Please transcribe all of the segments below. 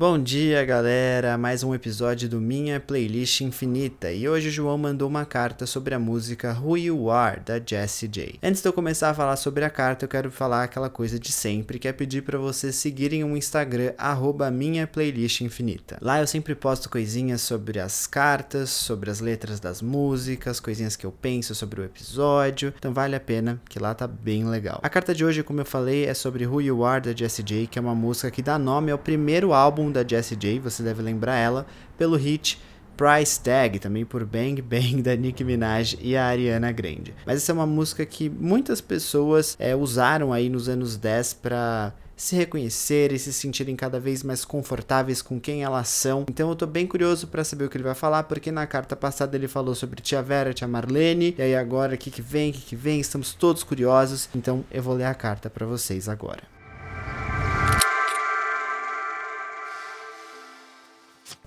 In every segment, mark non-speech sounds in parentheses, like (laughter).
Bom dia, galera! Mais um episódio do Minha Playlist Infinita e hoje o João mandou uma carta sobre a música Who You Are da Jessie J. Antes de eu começar a falar sobre a carta, eu quero falar aquela coisa de sempre, que é pedir para vocês seguirem o Instagram Minha Playlist Infinita. Lá eu sempre posto coisinhas sobre as cartas, sobre as letras das músicas, coisinhas que eu penso sobre o episódio, então vale a pena, que lá tá bem legal. A carta de hoje, como eu falei, é sobre Who You Are da Jessie J, que é uma música que dá nome ao primeiro álbum da Jessie J, você deve lembrar ela, pelo hit Price Tag, também por Bang Bang (laughs) da Nicki Minaj e a Ariana Grande. Mas essa é uma música que muitas pessoas é, usaram aí nos anos 10 para se reconhecerem, se sentirem cada vez mais confortáveis com quem elas são. Então eu tô bem curioso para saber o que ele vai falar, porque na carta passada ele falou sobre Tia Vera, Tia Marlene, e aí agora o que que vem, o que que vem, estamos todos curiosos. Então eu vou ler a carta para vocês agora.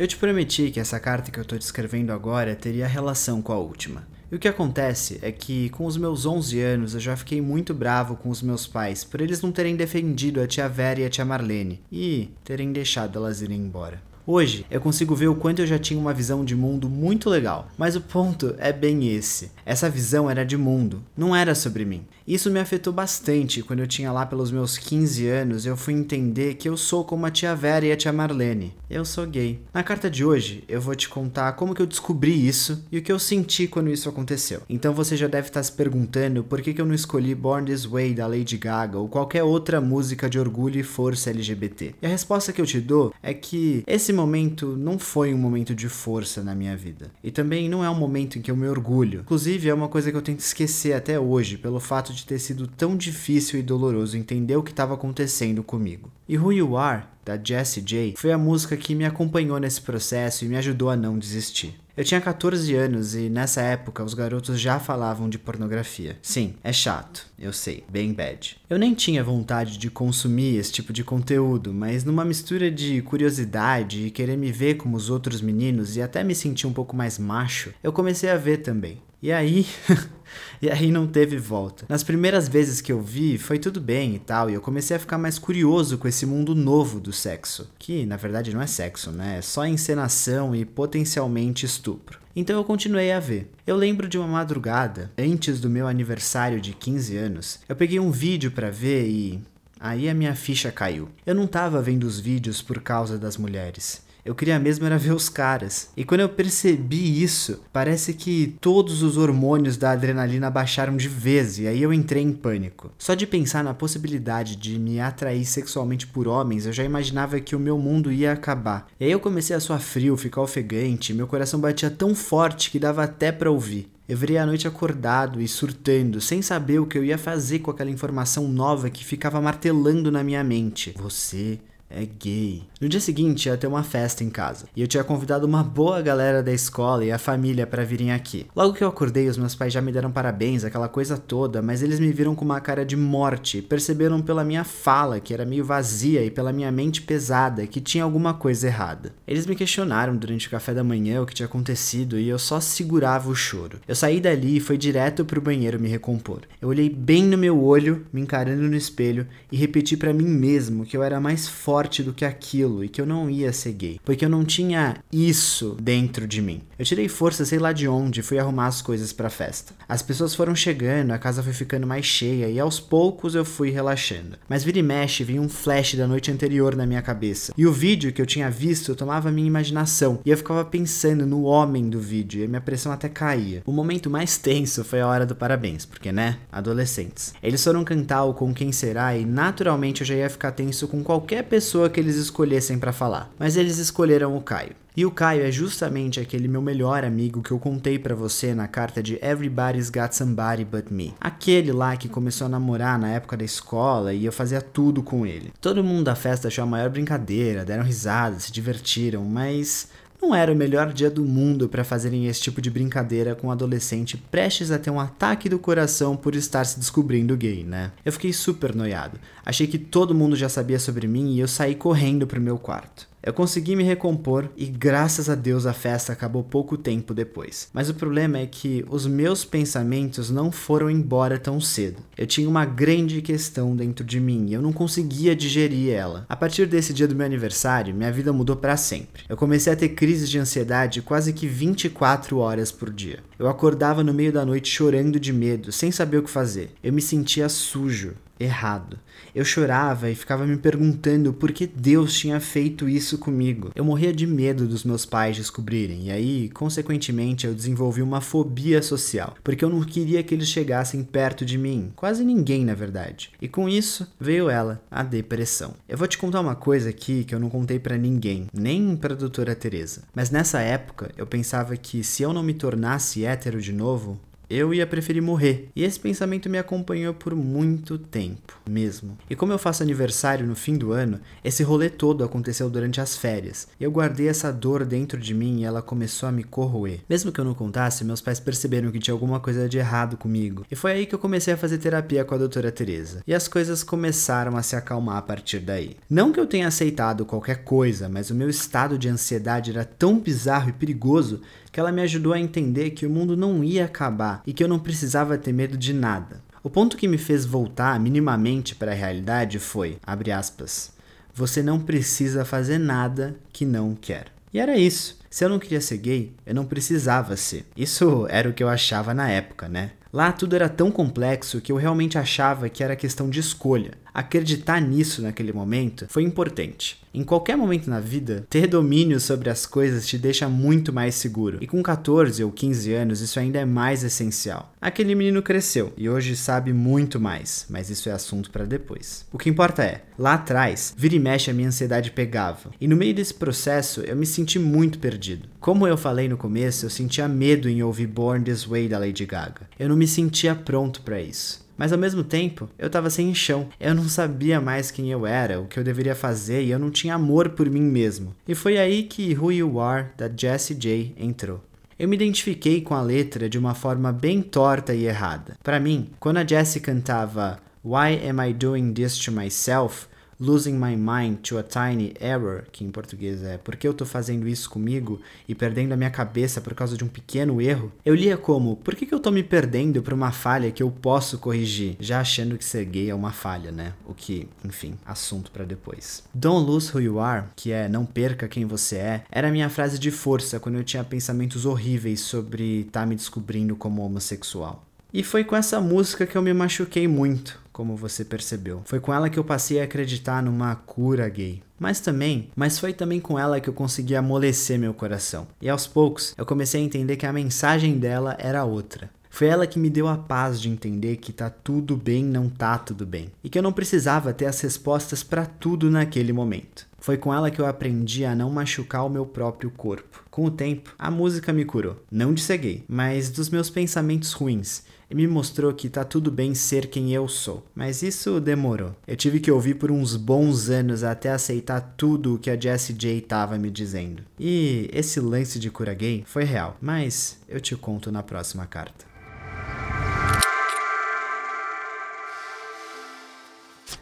Eu te prometi que essa carta que eu estou descrevendo agora teria relação com a última. E o que acontece é que, com os meus 11 anos, eu já fiquei muito bravo com os meus pais por eles não terem defendido a tia Vera e a tia Marlene e terem deixado elas irem embora. Hoje eu consigo ver o quanto eu já tinha uma visão de mundo muito legal, mas o ponto é bem esse. Essa visão era de mundo, não era sobre mim. Isso me afetou bastante quando eu tinha lá pelos meus 15 anos eu fui entender que eu sou como a tia Vera e a tia Marlene. Eu sou gay. Na carta de hoje eu vou te contar como que eu descobri isso e o que eu senti quando isso aconteceu. Então você já deve estar se perguntando por que, que eu não escolhi Born This Way da Lady Gaga ou qualquer outra música de orgulho e força LGBT. E a resposta que eu te dou é que esse momento não foi um momento de força na minha vida. E também não é um momento em que eu me orgulho. Inclusive é uma coisa que eu tento esquecer até hoje pelo fato de de ter sido tão difícil e doloroso entender o que estava acontecendo comigo. E Who You Are, da Jessie J, foi a música que me acompanhou nesse processo e me ajudou a não desistir. Eu tinha 14 anos e nessa época os garotos já falavam de pornografia. Sim, é chato, eu sei, bem bad. Eu nem tinha vontade de consumir esse tipo de conteúdo, mas numa mistura de curiosidade e querer me ver como os outros meninos e até me sentir um pouco mais macho, eu comecei a ver também. E aí, (laughs) e aí não teve volta. Nas primeiras vezes que eu vi, foi tudo bem e tal, e eu comecei a ficar mais curioso com esse mundo novo do sexo, que na verdade não é sexo, né? É só encenação e potencialmente estupro. Então eu continuei a ver. Eu lembro de uma madrugada, antes do meu aniversário de 15 anos, eu peguei um vídeo para ver e aí a minha ficha caiu. Eu não tava vendo os vídeos por causa das mulheres. Eu queria mesmo era ver os caras. E quando eu percebi isso, parece que todos os hormônios da adrenalina baixaram de vez e aí eu entrei em pânico. Só de pensar na possibilidade de me atrair sexualmente por homens, eu já imaginava que o meu mundo ia acabar. E aí eu comecei a suar frio, ficar ofegante, meu coração batia tão forte que dava até para ouvir. Eu virei a noite acordado e surtando, sem saber o que eu ia fazer com aquela informação nova que ficava martelando na minha mente. Você é gay. No dia seguinte ia ter uma festa em casa e eu tinha convidado uma boa galera da escola e a família para virem aqui. Logo que eu acordei, os meus pais já me deram parabéns, aquela coisa toda, mas eles me viram com uma cara de morte perceberam pela minha fala que era meio vazia e pela minha mente pesada que tinha alguma coisa errada. Eles me questionaram durante o café da manhã o que tinha acontecido e eu só segurava o choro. Eu saí dali e fui direto pro banheiro me recompor. Eu olhei bem no meu olho, me encarando no espelho e repeti para mim mesmo que eu era mais forte forte do que aquilo e que eu não ia ser gay, porque eu não tinha isso dentro de mim. Eu tirei força, sei lá de onde, fui arrumar as coisas para festa. As pessoas foram chegando, a casa foi ficando mais cheia e aos poucos eu fui relaxando. Mas vira e mexe, vinha um flash da noite anterior na minha cabeça. E o vídeo que eu tinha visto tomava minha imaginação e eu ficava pensando no homem do vídeo e minha pressão até caía. O momento mais tenso foi a hora do parabéns, porque né, adolescentes. Eles foram cantar o Com Quem Será e naturalmente eu já ia ficar tenso com qualquer pessoa pessoa que eles escolhessem para falar. Mas eles escolheram o Caio. E o Caio é justamente aquele meu melhor amigo que eu contei para você na carta de Everybody's Got Somebody But Me. Aquele lá que começou a namorar na época da escola e eu fazia tudo com ele. Todo mundo da festa achou a maior brincadeira, deram risada, se divertiram, mas não era o melhor dia do mundo para fazerem esse tipo de brincadeira com um adolescente prestes a ter um ataque do coração por estar se descobrindo gay, né? Eu fiquei super noiado. Achei que todo mundo já sabia sobre mim e eu saí correndo pro meu quarto. Eu consegui me recompor e graças a Deus a festa acabou pouco tempo depois. Mas o problema é que os meus pensamentos não foram embora tão cedo. Eu tinha uma grande questão dentro de mim e eu não conseguia digerir ela. A partir desse dia do meu aniversário, minha vida mudou para sempre. Eu comecei a ter crises de ansiedade quase que 24 horas por dia. Eu acordava no meio da noite chorando de medo, sem saber o que fazer. Eu me sentia sujo errado. Eu chorava e ficava me perguntando por que Deus tinha feito isso comigo. Eu morria de medo dos meus pais descobrirem, e aí, consequentemente, eu desenvolvi uma fobia social, porque eu não queria que eles chegassem perto de mim, quase ninguém, na verdade. E com isso veio ela, a depressão. Eu vou te contar uma coisa aqui que eu não contei para ninguém, nem para doutora Teresa. Mas nessa época, eu pensava que se eu não me tornasse hétero de novo, eu ia preferir morrer. E esse pensamento me acompanhou por muito tempo, mesmo. E como eu faço aniversário no fim do ano, esse rolê todo aconteceu durante as férias. Eu guardei essa dor dentro de mim e ela começou a me corroer. Mesmo que eu não contasse, meus pais perceberam que tinha alguma coisa de errado comigo. E foi aí que eu comecei a fazer terapia com a doutora Teresa. E as coisas começaram a se acalmar a partir daí. Não que eu tenha aceitado qualquer coisa, mas o meu estado de ansiedade era tão bizarro e perigoso que ela me ajudou a entender que o mundo não ia acabar e que eu não precisava ter medo de nada. O ponto que me fez voltar minimamente para a realidade foi, aspas, você não precisa fazer nada que não quer. E era isso. Se eu não queria ser gay, eu não precisava ser. Isso era o que eu achava na época, né? Lá tudo era tão complexo que eu realmente achava que era questão de escolha. Acreditar nisso naquele momento foi importante. Em qualquer momento na vida, ter domínio sobre as coisas te deixa muito mais seguro. E com 14 ou 15 anos, isso ainda é mais essencial. Aquele menino cresceu e hoje sabe muito mais, mas isso é assunto para depois. O que importa é, lá atrás, vira e mexe a minha ansiedade pegava. E no meio desse processo, eu me senti muito perdido. Como eu falei no começo, eu sentia medo em ouvir Born This Way da Lady Gaga. Eu não me sentia pronto para isso. Mas ao mesmo tempo, eu tava sem chão. Eu não sabia mais quem eu era, o que eu deveria fazer e eu não tinha amor por mim mesmo. E foi aí que Who You Are, da Jessie J, entrou. Eu me identifiquei com a letra de uma forma bem torta e errada. Para mim, quando a Jessie cantava Why Am I Doing This to Myself? Losing My Mind to a Tiny Error, que em português é Por que eu tô fazendo isso comigo e perdendo a minha cabeça por causa de um pequeno erro, eu lia como Por que, que eu tô me perdendo por uma falha que eu posso corrigir? Já achando que ser gay é uma falha, né? O que, enfim, assunto para depois. Don't Lose Who You Are, que é Não Perca Quem Você É, era a minha frase de força quando eu tinha pensamentos horríveis sobre estar tá me descobrindo como homossexual. E foi com essa música que eu me machuquei muito como você percebeu. Foi com ela que eu passei a acreditar numa cura gay. Mas também, mas foi também com ela que eu consegui amolecer meu coração. E aos poucos, eu comecei a entender que a mensagem dela era outra. Foi ela que me deu a paz de entender que tá tudo bem, não tá tudo bem, e que eu não precisava ter as respostas para tudo naquele momento. Foi com ela que eu aprendi a não machucar o meu próprio corpo. Com o tempo, a música me curou, não de ser gay, mas dos meus pensamentos ruins e me mostrou que tá tudo bem ser quem eu sou. Mas isso demorou. Eu tive que ouvir por uns bons anos até aceitar tudo o que a Jessie J tava me dizendo. E esse lance de cura gay foi real, mas eu te conto na próxima carta.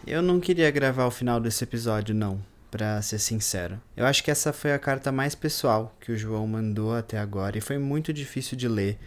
Eu não queria gravar o final desse episódio, não para ser sincero. Eu acho que essa foi a carta mais pessoal que o João mandou até agora e foi muito difícil de ler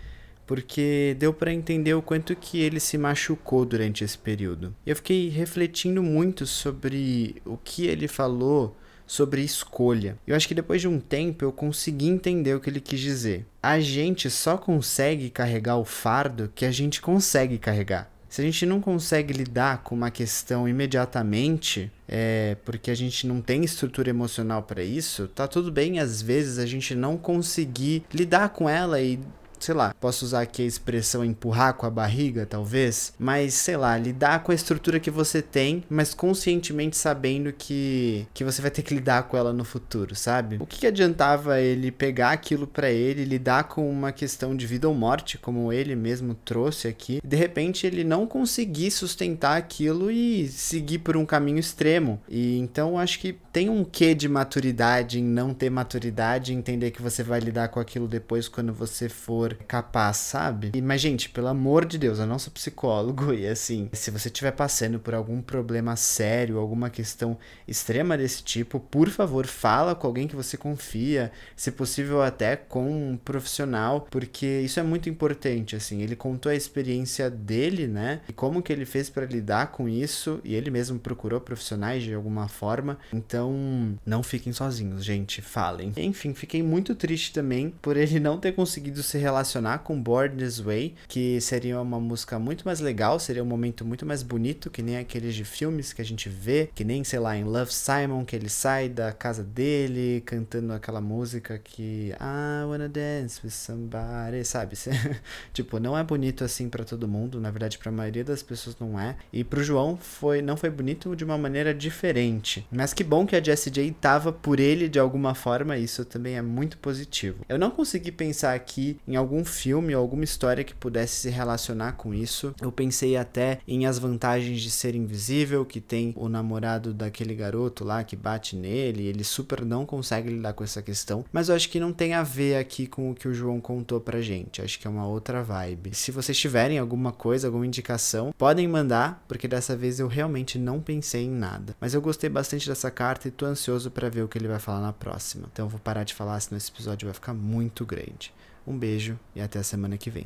porque deu para entender o quanto que ele se machucou durante esse período. Eu fiquei refletindo muito sobre o que ele falou sobre escolha. Eu acho que depois de um tempo eu consegui entender o que ele quis dizer. A gente só consegue carregar o fardo que a gente consegue carregar. Se a gente não consegue lidar com uma questão imediatamente, é, porque a gente não tem estrutura emocional para isso, tá tudo bem às vezes a gente não conseguir lidar com ela e sei lá, posso usar aqui a expressão empurrar com a barriga, talvez, mas sei lá, lidar com a estrutura que você tem, mas conscientemente sabendo que, que você vai ter que lidar com ela no futuro, sabe? O que, que adiantava ele pegar aquilo para ele, lidar com uma questão de vida ou morte, como ele mesmo trouxe aqui, e de repente ele não conseguir sustentar aquilo e seguir por um caminho extremo. E então acho que tem um quê de maturidade em não ter maturidade, entender que você vai lidar com aquilo depois quando você for capaz, sabe? E, mas, gente, pelo amor de Deus, eu não sou psicólogo (laughs) e assim, se você estiver passando por algum problema sério, alguma questão extrema desse tipo, por favor, fala com alguém que você confia, se possível até com um profissional, porque isso é muito importante, assim. Ele contou a experiência dele, né? E como que ele fez para lidar com isso, e ele mesmo procurou profissionais de alguma forma. Então, não fiquem sozinhos, gente, falem. Enfim, fiquei muito triste também por ele não ter conseguido se relacionar com Born This Way, que seria uma música muito mais legal, seria um momento muito mais bonito, que nem aqueles de filmes que a gente vê, que nem, sei lá, em Love Simon, que ele sai da casa dele cantando aquela música que I wanna dance with somebody, sabe? (laughs) tipo, não é bonito assim para todo mundo, na verdade para a maioria das pessoas não é. E pro João foi não foi bonito de uma maneira diferente. Mas que bom que a Jessie J tava por ele de alguma forma, isso também é muito positivo. Eu não consegui pensar aqui em algum filme ou alguma história que pudesse se relacionar com isso. Eu pensei até em As Vantagens de Ser Invisível, que tem o namorado daquele garoto lá que bate nele, ele super não consegue lidar com essa questão, mas eu acho que não tem a ver aqui com o que o João contou pra gente. Acho que é uma outra vibe. Se vocês tiverem alguma coisa, alguma indicação, podem mandar, porque dessa vez eu realmente não pensei em nada. Mas eu gostei bastante dessa carta e tô ansioso para ver o que ele vai falar na próxima. Então eu vou parar de falar, senão esse episódio vai ficar muito grande. Um beijo e até a semana que vem.